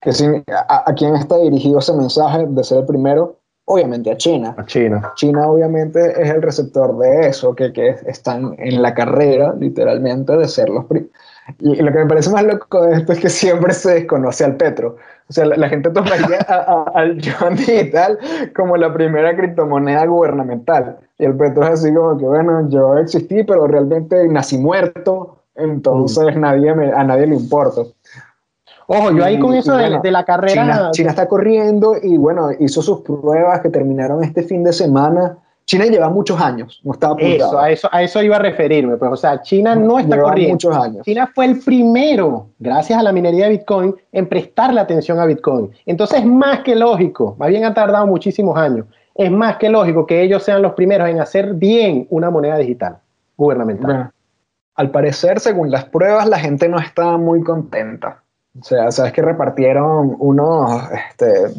Que a, ¿A quién está dirigido ese mensaje de ser el primero? Obviamente a China. A China. China obviamente es el receptor de eso, que, que están en la carrera literalmente de ser los Y, lo que me parece más loco de esto es que siempre se desconoce al Petro. O sea, la, gente tomaría al yuan digital como la primera criptomoneda gubernamental. Y el Petro es así como que, bueno, yo existí, pero realmente nací muerto, entonces mm. nadie a nadie le importa. Ojo, yo ahí con eso de, la carrera... China está corriendo y bueno, hizo sus pruebas que terminaron este fin de semana China lleva muchos años, no estaba eso, a eso, a eso iba a referirme. Pues, o sea, China no está corriendo. muchos años. China fue el primero, gracias a la minería de Bitcoin, en prestarle atención a Bitcoin. Entonces es más que lógico, más bien ha tardado muchísimos años, es más que lógico que ellos sean los primeros en hacer bien una moneda digital gubernamental. al parecer, según las pruebas, la gente no está muy contenta. O sea, sabes que repartieron unos, este,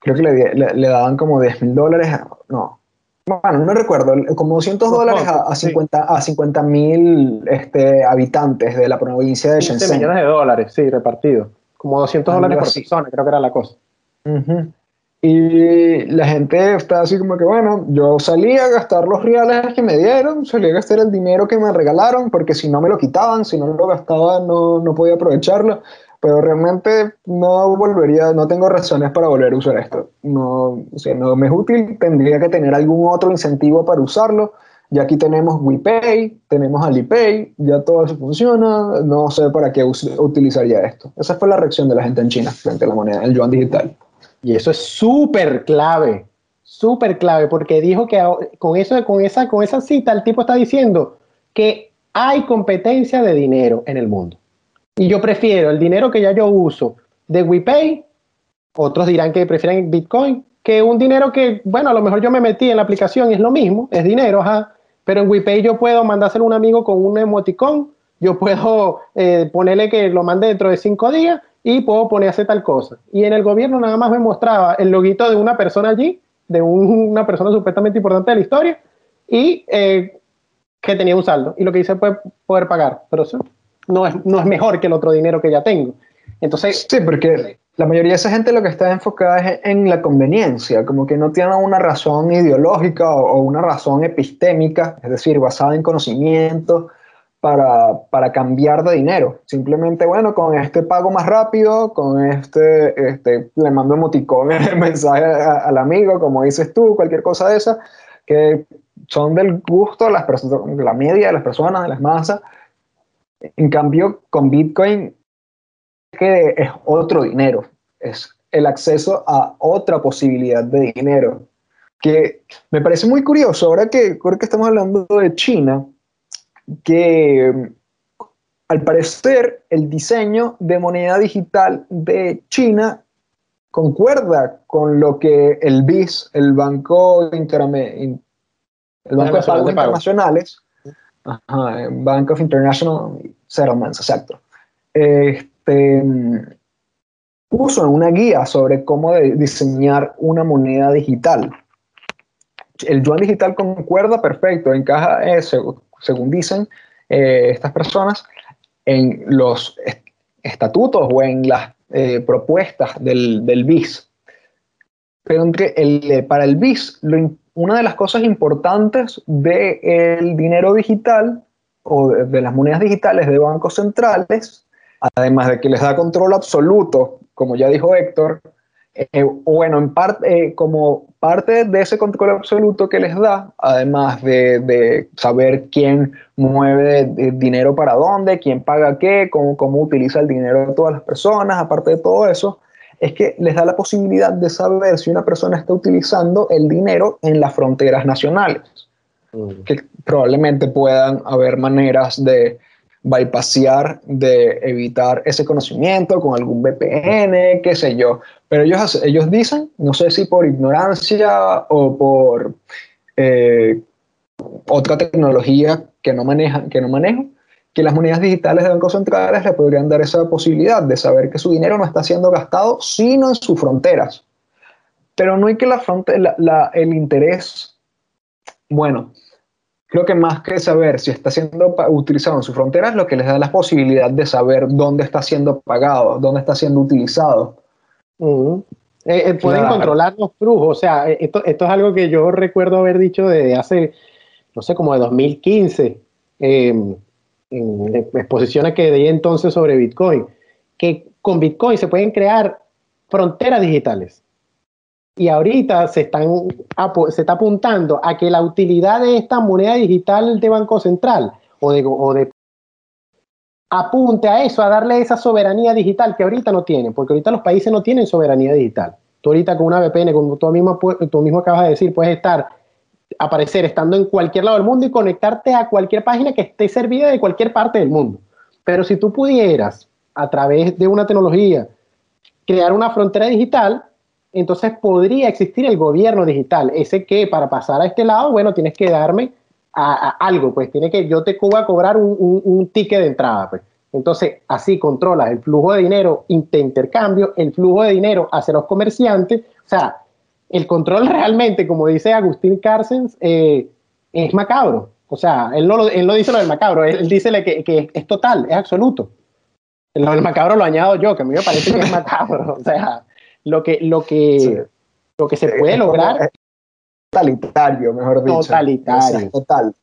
creo que le, le daban como 10 mil dólares, no, bueno, no recuerdo, como 200 dólares a, 50 a 50 mil este, habitantes de la provincia de Shenzhen. millones de dólares, sí, repartido. Como 200 dólares por persona, creo que era la cosa. Y la gente está así como que, bueno, yo salí a gastar los reales que me dieron, salí a gastar el dinero que me regalaron, porque si no me lo quitaban, si no lo gastaba, no, no podía aprovecharlo pero realmente no volvería, no tengo razones para volver a usar esto. No, o no me es útil, tendría que tener algún otro incentivo para usarlo. Ya aquí tenemos WePay, tenemos Alipay, ya todo eso funciona, no sé para qué utilizaría esto. Esa fue la reacción de la gente en China frente a la moneda, el yuan digital. Y eso es súper clave, súper clave, porque dijo que con, eso, con, esa, con esa cita el tipo está diciendo que hay competencia de dinero en el mundo. Y yo prefiero el dinero que ya yo uso de WePay, otros dirán que prefieren Bitcoin, que un dinero que, bueno, a lo mejor yo me metí en la aplicación es lo mismo, es dinero, ajá, pero en WePay yo puedo mandárselo a un amigo con un emoticón, yo puedo eh, ponerle que lo mande dentro de cinco días y puedo poner hacer tal cosa. Y en el gobierno nada más me mostraba el loguito de una persona allí, de una persona supuestamente importante de la historia, y eh, que tenía un saldo. Y lo que hice fue poder pagar. Pero sí, no es, no es mejor que el otro dinero que ya tengo. Entonces, sí, porque la mayoría de esa gente lo que está enfocada es en la conveniencia, como que no tiene una razón ideológica o, una razón epistémica, es decir, basada en conocimiento para, para, cambiar de dinero. Simplemente, bueno, con este pago más rápido, con este, este le mando emoticón el mensaje al amigo, como dices tú, cualquier cosa de esa, que son del gusto las personas, la media de las personas, de las masas, en cambio, con Bitcoin que es otro dinero, es el acceso a otra posibilidad de dinero, que me parece muy curioso ahora que, creo que estamos hablando de China, que al parecer el diseño de moneda digital de China concuerda con lo que el BIS, el Banco, Interame, el Banco de Pagos Internacionales, Ajá, Bank of International Settlements, exacto. Este, puso una guía sobre cómo diseñar una moneda digital. El yuan digital concuerda perfecto, encaja, eh, según dicen eh, estas personas, en los estatutos o en las eh, propuestas del, del, BIS. Pero entre el, para el BIS, lo, una de las cosas importantes del dinero digital o de, las monedas digitales de bancos centrales, además de que les da control absoluto, como ya dijo Héctor, eh, bueno, en parte, eh, como parte de ese control absoluto que les da, además de, saber quién mueve dinero para dónde, quién paga qué, cómo, cómo utiliza el dinero de todas las personas, aparte de todo eso, es que les da la posibilidad de saber si una persona está utilizando el dinero en las fronteras nacionales. Mm. Que probablemente puedan haber maneras de bypassear, de evitar ese conocimiento con algún VPN, qué sé yo. Pero ellos, ellos dicen, no sé si por ignorancia o por eh, otra tecnología que no manejan, que no manejo, que las monedas digitales de bancos centrales le podrían dar esa posibilidad de saber que su dinero no está siendo gastado, sino en sus fronteras. Pero no hay que la, la, el interés, bueno, creo que más que saber si está siendo utilizado en sus fronteras, lo que les da la posibilidad de saber dónde está siendo pagado, dónde está siendo utilizado. Eh, eh, pueden controlar los flujos, o sea, eh, esto, esto, es algo que yo recuerdo haber dicho desde hace, no sé, como de 2015. en exposiciones que di entonces sobre Bitcoin, que con Bitcoin se pueden crear fronteras digitales. Y ahorita se, están, se está apuntando a que la utilidad de esta moneda digital de Banco Central o de, apunte a eso, a darle esa soberanía digital que ahorita no tienen, porque ahorita los países no tienen soberanía digital. Tú ahorita con una VPN, como tú mismo, tú mismo acabas de decir, puedes estar, aparecer estando en cualquier lado del mundo y conectarte a cualquier página que esté servida de cualquier parte del mundo. Pero si tú pudieras, a través de una tecnología, crear una frontera digital, entonces podría existir el gobierno digital, ese que para pasar a este lado, bueno, tienes que darme a, algo, pues tiene que, yo te voy a cobrar un, ticket de entrada, pues. Entonces, así controlas el flujo de dinero intercambio, el flujo de dinero hacia los comerciantes. O sea, el control realmente, como dice Agustín Carcens, eh, es macabro. O sea, él no, lo, él no dice lo del macabro, él, dice que, que, es total, es absoluto. Lo del macabro lo añado yo, que a mí me parece que es macabro. O sea, lo que, lo que, lo que se puede lograr. Totalitario, mejor dicho. Totalitario. total.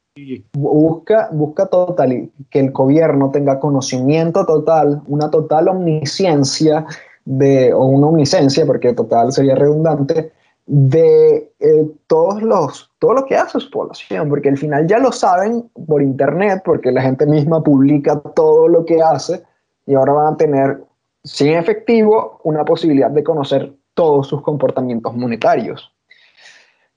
Busca, busca total, que el gobierno tenga conocimiento total, una total omnisciencia de, o una omniscencia, porque total sería redundante, de eh, todos los, todo lo que hace su población, porque al final ya lo saben por internet, porque la gente misma publica todo lo que hace y ahora van a tener, sin efectivo, una posibilidad de conocer todos sus comportamientos monetarios.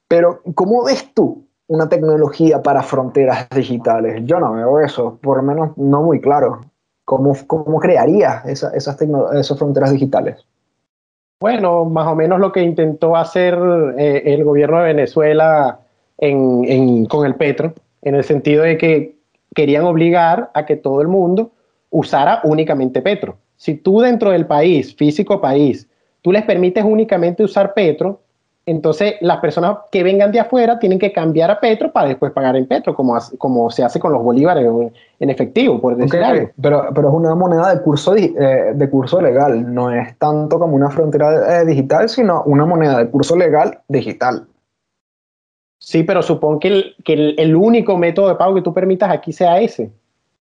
Pero, ¿cómo ves tú una tecnología para fronteras digitales. Yo no veo eso, por lo menos no muy claro. ¿Cómo, cómo crearía esas, esas fronteras digitales? Bueno, más o menos lo que intentó hacer eh, el gobierno de Venezuela con el Petro, en el sentido de que querían obligar a que todo el mundo usara únicamente Petro. Si tú dentro del país, físico país, tú les permites únicamente usar Petro, entonces, las personas que vengan de afuera tienen que cambiar a Petro para después pagar en Petro, como, como se hace con los bolívares en efectivo, por decir algo. Pero, pero es una moneda de curso, eh, de curso legal, no es tanto como una frontera eh, digital, sino una moneda de curso legal digital. Sí, pero supongo que, el, que el, único método de pago que tú permitas aquí sea ese.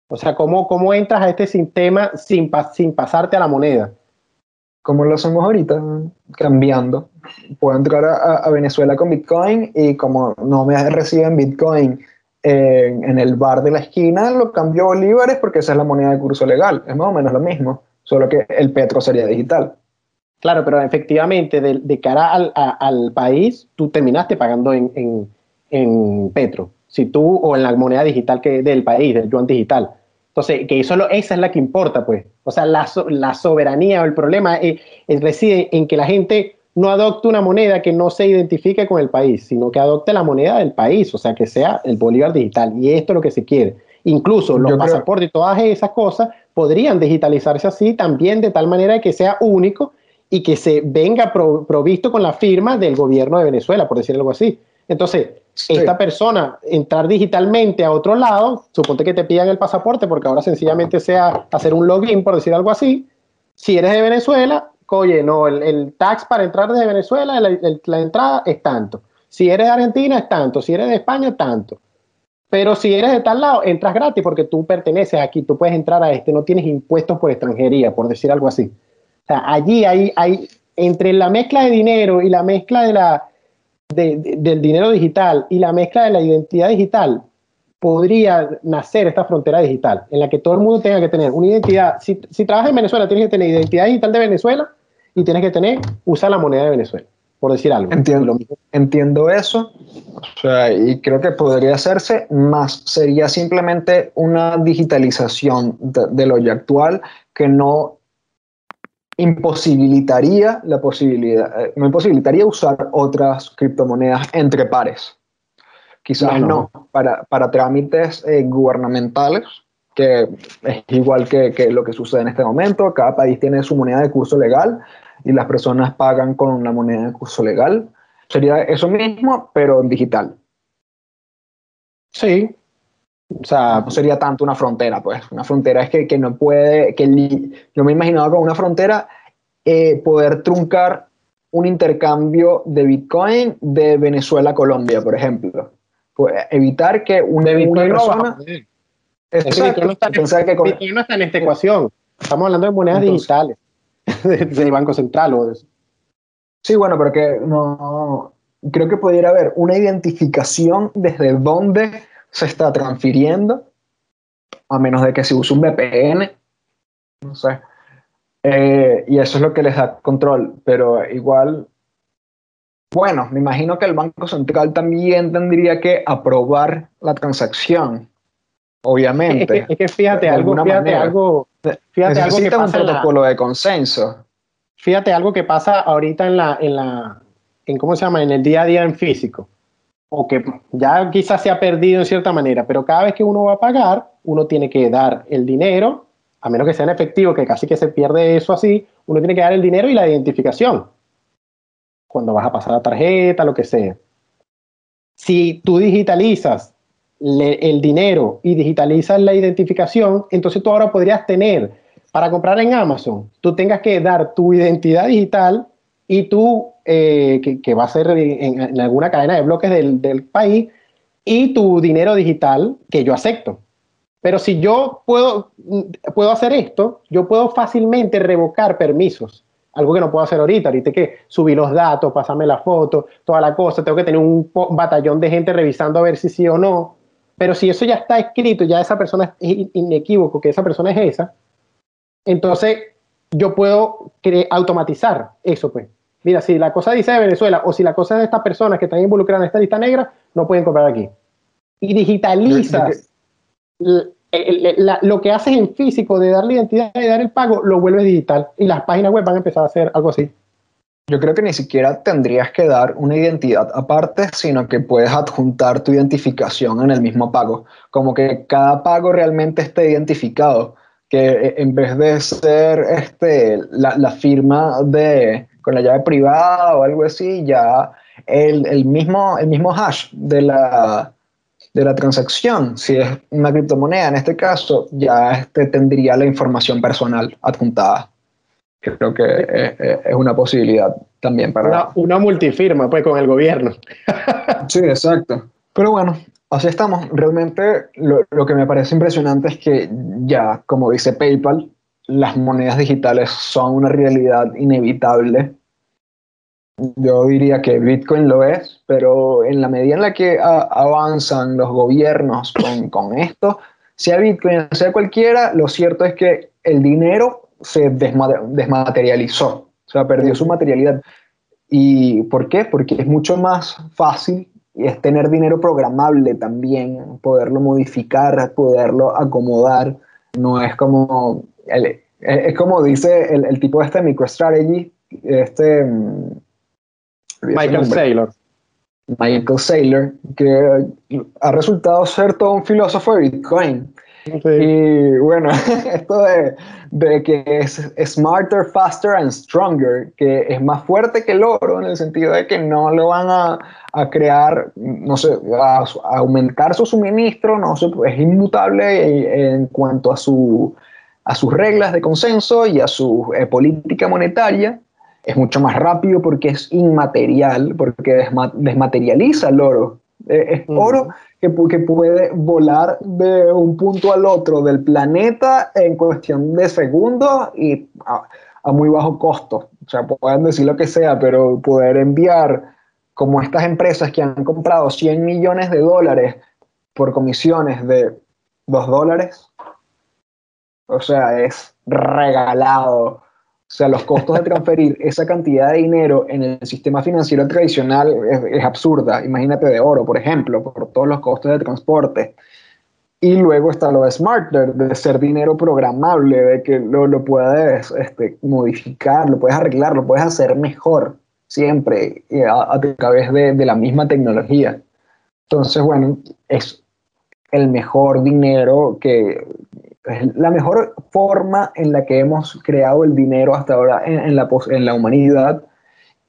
O sea, ¿cómo, cómo entras a este sistema sin, sin pasarte a la moneda? como lo hacemos ahorita, cambiando. Puedo entrar a, Venezuela con Bitcoin y como no me reciben Bitcoin en, el bar de la esquina, lo cambio a bolívares porque esa es la moneda de curso legal. Es más o menos lo mismo, solo que el petro sería digital. Claro, pero efectivamente, de, cara al, país, tú terminaste pagando en, en, petro. Si tú, o en la moneda digital que del país, del yuan digital. Entonces, que eso esa es la que importa, pues. O sea, la, la soberanía o el problema reside en que la gente no adopte una moneda que no se identifique con el país, sino que adopte la moneda del país, o sea, que sea el bolívar digital. Y esto es lo que se quiere. Incluso los pasaportes y todas esas cosas podrían digitalizarse así también de tal manera que sea único y que se venga provisto con la firma del gobierno de Venezuela, por decir algo así. Entonces, esta persona entrar digitalmente a otro lado, suponte que te pidan el pasaporte, porque ahora sencillamente sea hacer un login, por decir algo así. Si eres de Venezuela, oye, no, el, tax para entrar desde Venezuela, la entrada es tanto. Si eres de Argentina, es tanto. Si eres de España, tanto. Pero si eres de tal lado, entras gratis porque tú perteneces aquí, tú puedes entrar a este, no tienes impuestos por extranjería, por decir algo así. O sea, allí hay, hay entre la mezcla de dinero y la mezcla de la, del dinero digital y la mezcla de la identidad digital, podría nacer esta frontera digital en la que todo el mundo tenga que tener una identidad. Si, si trabajas en Venezuela, tienes que tener identidad digital de Venezuela y tienes que tener, usar la moneda de Venezuela, por decir algo. Entiendo, entiendo eso. O sea, y creo que podría hacerse, más sería simplemente una digitalización de, de lo ya actual que no imposibilitaría la posibilidad, eh, me imposibilitaría usar otras criptomonedas entre pares. Quizás no, para, para, trámites eh, gubernamentales, que es igual que, que, lo que sucede en este momento. Cada país tiene su moneda de curso legal y las personas pagan con una moneda de curso legal. Sería eso mismo, pero en digital. Sí, o sea, no sería tanto una frontera, pues. Una frontera es que, que no puede, que yo me imaginaba con una frontera eh, poder truncar un intercambio de Bitcoin de Venezuela a Colombia, por ejemplo. Pues evitar que una, persona... Exacto. no está, en esta ecuación. Estamos hablando de monedas digitales, del Banco Central o de eso. Sí, bueno, porque no, creo que pudiera haber una identificación desde dónde se está transfiriendo, a menos de que se use un VPN, no sé. Eh, y eso es lo que les da control, pero igual, bueno, me imagino que el Banco Central también tendría que aprobar la transacción, obviamente. Es que, fíjate, algo, fíjate algo, fíjate algo que pasa un protocolo de consenso. Fíjate algo que pasa ahorita en la, en la, en cómo se llama, en el día a día en físico, o que ya quizás se ha perdido en cierta manera, pero cada vez que uno va a pagar, uno tiene que dar el dinero, a menos que sea en efectivo, que casi que se pierde eso así, uno tiene que dar el dinero y la identificación. Cuando vas a pasar la tarjeta, lo que sea. Si tú digitalizas el dinero y digitalizas la identificación, entonces tú ahora podrías tener, para comprar en Amazon, tú tengas que dar tu identidad digital y tú, eh, que, va a ser en, alguna cadena de bloques del, país, y tu dinero digital, que yo acepto. Pero si yo puedo, puedo hacer esto, yo puedo fácilmente revocar permisos. Algo que no puedo hacer ahorita. Ahorita que subir los datos, pasarme la foto, toda la cosa. Tengo que tener un batallón de gente revisando a ver si sí o no. Pero si eso ya está escrito, ya esa persona es inequívoco, que esa persona es esa, entonces yo puedo automatizar eso, pues mira, si la cosa dice de Venezuela o si la cosa es de estas personas que están involucradas en esta lista negra, no pueden comprar aquí. Y digitalizas lo que haces en físico de dar la identidad y dar el pago, lo vuelves digital. Y las páginas web van a empezar a hacer algo así. Yo creo que ni siquiera tendrías que dar una identidad aparte, sino que puedes adjuntar tu identificación en el mismo pago. Como que cada pago realmente esté identificado. Que en vez de ser este, la firma de, con la llave privada o algo así, ya el, mismo, el mismo hash de la, de la transacción, si es una criptomoneda en este caso, ya este tendría la información personal adjuntada. Creo que es, una posibilidad también para... Una, una, multifirma, pues, con el gobierno. sí, exacto. Pero bueno, así estamos. Realmente lo, lo que me parece impresionante es que ya, como dice PayPal, las monedas digitales son una realidad inevitable. Yo diría que Bitcoin lo es, pero en la medida en la que avanzan los gobiernos con, esto, sea Bitcoin, sea cualquiera, lo cierto es que el dinero se desmaterializó, o sea, perdió su materialidad. ¿Y por qué? Porque es mucho más fácil y es tener dinero programable también, poderlo modificar, poderlo acomodar. No es como es como dice el, el tipo este de MicroStrategy, este... Mm, Michael Saylor. Michael Saylor, que ha resultado ser todo un filósofo de Bitcoin. Y bueno, esto de, de, que es smarter, faster and stronger, que es más fuerte que el oro en el sentido de que no lo van a, a crear, no sé, a, a, aumentar su suministro, no sé, es inmutable en cuanto a su a sus reglas de consenso y a su eh, política monetaria. Es mucho más rápido porque es inmaterial, porque desmaterializa el oro. Eh, es oro que, que, puede volar de un punto al otro del planeta en cuestión de segundos y a, a muy bajo costo. O sea, pueden decir lo que sea, pero poder enviar como estas empresas que han comprado 100 millones de dólares por comisiones de 2 dólares, o sea, es regalado. O sea, los costos de transferir esa cantidad de dinero en el sistema financiero tradicional es, absurda. Imagínate de oro, por ejemplo, por todos los costos de transporte. Y luego está lo de Smarter, de ser dinero programable, de que lo, lo puedes este, modificar, lo puedes arreglar, lo puedes hacer mejor siempre a, a través de, de la misma tecnología. Entonces, bueno, es el mejor dinero que, es la mejor forma en la que hemos creado el dinero hasta ahora en, la, en la humanidad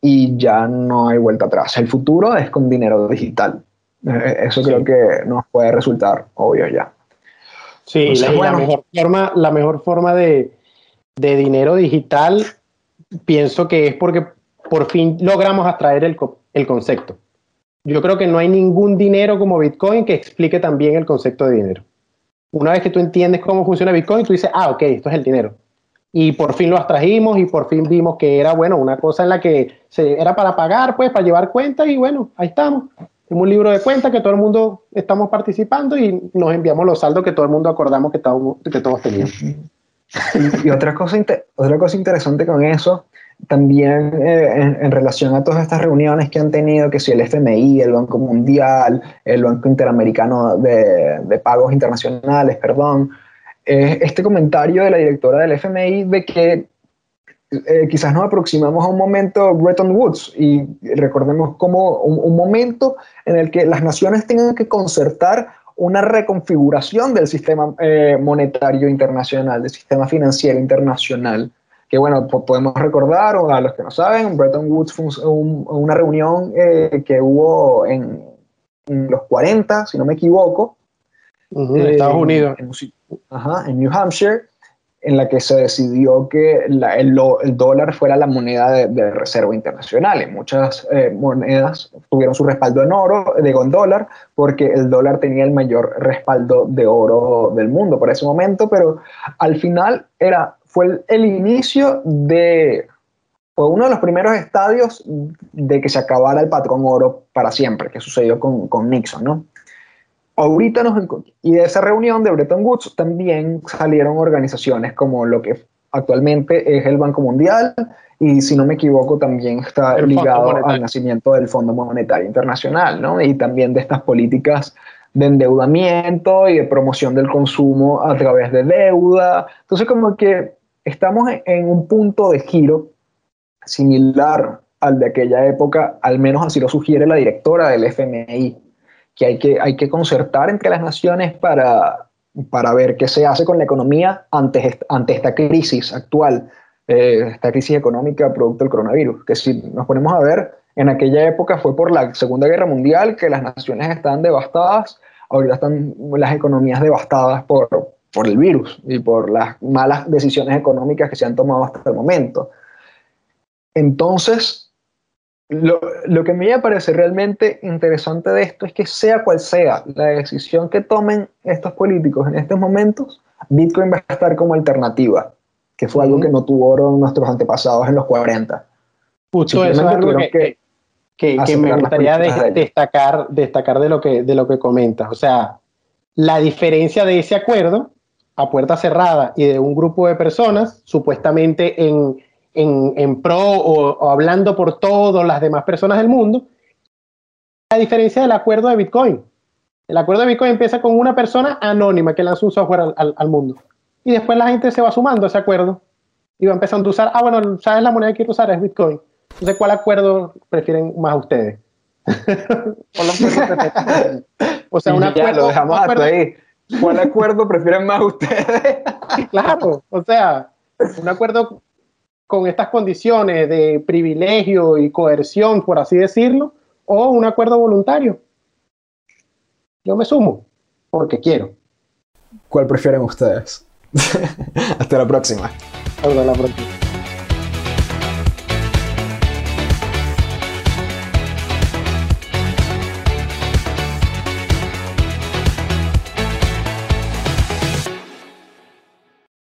y ya no hay vuelta atrás. El futuro es con dinero digital. Eh, eso creo que nos puede resultar obvio ya. Sí, la, mejor forma, la mejor forma de, de, dinero digital pienso que es porque por fin logramos atraer el, el concepto. Yo creo que no hay ningún dinero como Bitcoin que explique también el concepto de dinero. Una vez que tú entiendes cómo funciona Bitcoin, tú dices, ah, ok, esto es el dinero. Y por fin lo abstrajimos y por fin vimos que era, bueno, una cosa en la que se, era para pagar, pues, para llevar cuentas y bueno, ahí estamos. Tenemos un libro de cuentas que todo el mundo estamos participando y nos enviamos los saldos que todo el mundo acordamos que, que todos teníamos. Y, otra, cosa, otra cosa interesante con eso, también eh, en, relación a todas estas reuniones que han tenido, que si el FMI, el Banco Mundial, el Banco Interamericano de, de Pagos Internacionales, perdón, eh, este comentario de la directora del FMI de que eh, quizás nos aproximamos a un momento Bretton Woods y recordemos como un, momento en el que las naciones tengan que concertar una reconfiguración del sistema eh, monetario internacional, del sistema financiero internacional. Que bueno, podemos recordar, o a los que no saben, Bretton Woods fue una reunión eh, que hubo en, los 40, si no me equivoco. en Estados Unidos. en New Hampshire, en la que se decidió que el, dólar fuera la moneda de, reserva internacional. Y muchas eh, monedas tuvieron su respaldo en oro, digo en dólar, porque el dólar tenía el mayor respaldo de oro del mundo por ese momento, pero al final era, fue el, inicio de, fue uno de los primeros estadios de que se acabara el patrón oro para siempre, que sucedió con, con Nixon, ¿no? ahorita nos y de esa reunión de Bretton Woods también salieron organizaciones como lo que actualmente es el Banco Mundial y si no me equivoco también está ligado al nacimiento del Fondo Monetario Internacional, ¿no? Y también de estas políticas de endeudamiento y de promoción del consumo a través de deuda. Entonces como que estamos en un punto de giro similar al de aquella época, al menos así lo sugiere la directora del FMI, que hay que, hay que concertar entre las naciones para, para ver qué se hace con la economía ante, ante esta crisis actual, eh, esta crisis económica producto del coronavirus. Que si nos ponemos a ver, en aquella época fue por la Segunda Guerra Mundial que las naciones estaban devastadas, ahorita están las economías devastadas por, por el virus y por las malas decisiones económicas que se han tomado hasta el momento. Entonces, lo, lo, que me parece realmente interesante de esto es que sea cual sea la decisión que tomen estos políticos en estos momentos, Bitcoin va a estar como alternativa, que fue algo que no tuvieron nuestros antepasados en los 40. Justo eso es algo que, que, que, me gustaría destacar, destacar de, lo que, de lo que comentas. O sea, la diferencia de ese acuerdo a puerta cerrada y de un grupo de personas, supuestamente en en, pro o, hablando por todas las demás personas del mundo, la diferencia del acuerdo de Bitcoin. El acuerdo de Bitcoin empieza con una persona anónima que lanza un software al, mundo. Y después la gente se va sumando a ese acuerdo y va empezando a usar, ah, bueno, ¿sabes la moneda que quiero usar? Es Bitcoin. Entonces, ¿cuál acuerdo prefieren más ustedes? o sea, un acuerdo. lo dejamos hasta ahí. ¿Cuál acuerdo prefieren más ustedes? claro, o sea, un acuerdo con estas condiciones de privilegio y coerción, por así decirlo, o un acuerdo voluntario. Yo me sumo porque quiero. ¿Cuál prefieren ustedes? Hasta la próxima. Hasta la próxima.